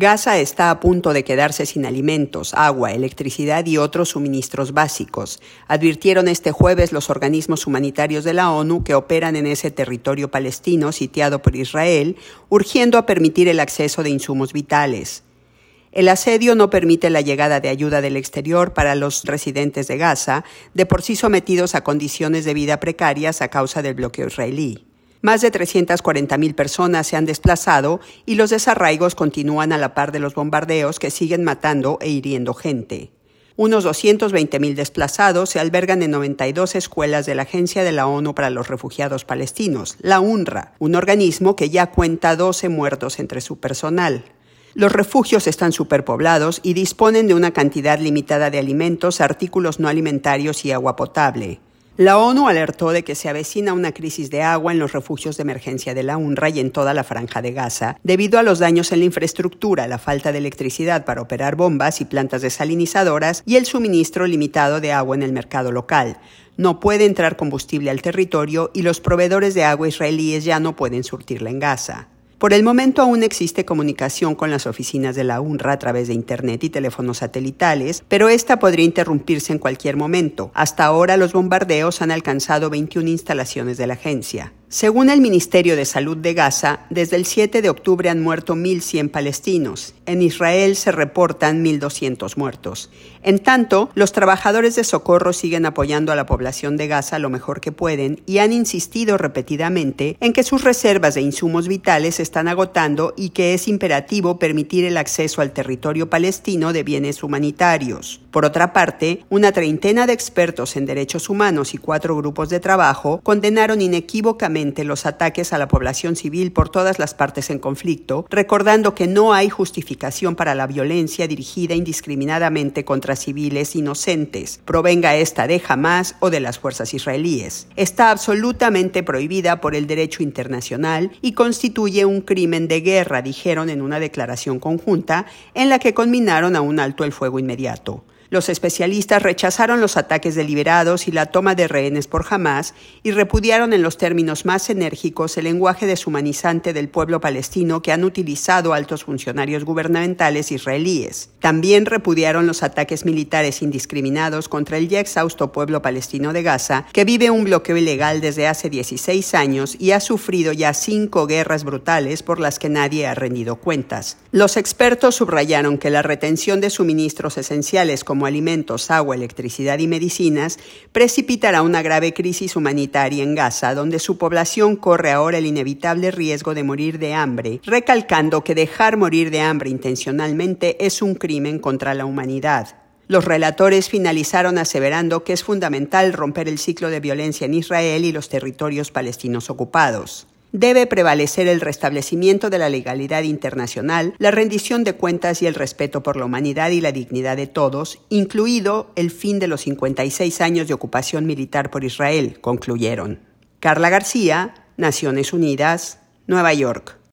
Gaza está a punto de quedarse sin alimentos, agua, electricidad y otros suministros básicos, advirtieron este jueves los organismos humanitarios de la ONU que operan en ese territorio palestino sitiado por Israel, urgiendo a permitir el acceso de insumos vitales. El asedio no permite la llegada de ayuda del exterior para los residentes de Gaza, de por sí sometidos a condiciones de vida precarias a causa del bloqueo israelí. Más de 340.000 personas se han desplazado y los desarraigos continúan a la par de los bombardeos que siguen matando e hiriendo gente. Unos 220.000 desplazados se albergan en 92 escuelas de la Agencia de la ONU para los Refugiados Palestinos, la UNRWA, un organismo que ya cuenta 12 muertos entre su personal. Los refugios están superpoblados y disponen de una cantidad limitada de alimentos, artículos no alimentarios y agua potable. La ONU alertó de que se avecina una crisis de agua en los refugios de emergencia de la UNRWA y en toda la franja de Gaza, debido a los daños en la infraestructura, la falta de electricidad para operar bombas y plantas desalinizadoras y el suministro limitado de agua en el mercado local. No puede entrar combustible al territorio y los proveedores de agua israelíes ya no pueden surtirla en Gaza. Por el momento aún existe comunicación con las oficinas de la UNRWA a través de Internet y teléfonos satelitales, pero esta podría interrumpirse en cualquier momento. Hasta ahora los bombardeos han alcanzado 21 instalaciones de la agencia. Según el Ministerio de Salud de Gaza, desde el 7 de octubre han muerto 1.100 palestinos. En Israel se reportan 1.200 muertos. En tanto, los trabajadores de socorro siguen apoyando a la población de Gaza lo mejor que pueden y han insistido repetidamente en que sus reservas de insumos vitales están agotando y que es imperativo permitir el acceso al territorio palestino de bienes humanitarios. Por otra parte, una treintena de expertos en derechos humanos y cuatro grupos de trabajo condenaron inequívocamente los ataques a la población civil por todas las partes en conflicto, recordando que no hay justificación para la violencia dirigida indiscriminadamente contra civiles inocentes, provenga esta de Hamas o de las fuerzas israelíes. Está absolutamente prohibida por el derecho internacional y constituye un crimen de guerra, dijeron en una declaración conjunta en la que conminaron a un alto el fuego inmediato. Los especialistas rechazaron los ataques deliberados y la toma de rehenes por Hamas y repudiaron en los términos más enérgicos el lenguaje deshumanizante del pueblo palestino que han utilizado altos funcionarios gubernamentales israelíes. También repudiaron los ataques militares indiscriminados contra el ya exhausto pueblo palestino de Gaza, que vive un bloqueo ilegal desde hace 16 años y ha sufrido ya cinco guerras brutales por las que nadie ha rendido cuentas. Los expertos subrayaron que la retención de suministros esenciales como alimentos, agua, electricidad y medicinas, precipitará una grave crisis humanitaria en Gaza, donde su población corre ahora el inevitable riesgo de morir de hambre, recalcando que dejar morir de hambre intencionalmente es un crimen contra la humanidad. Los relatores finalizaron aseverando que es fundamental romper el ciclo de violencia en Israel y los territorios palestinos ocupados debe prevalecer el restablecimiento de la legalidad internacional, la rendición de cuentas y el respeto por la humanidad y la dignidad de todos, incluido el fin de los 56 años de ocupación militar por Israel, concluyeron. Carla García, Naciones Unidas, Nueva York.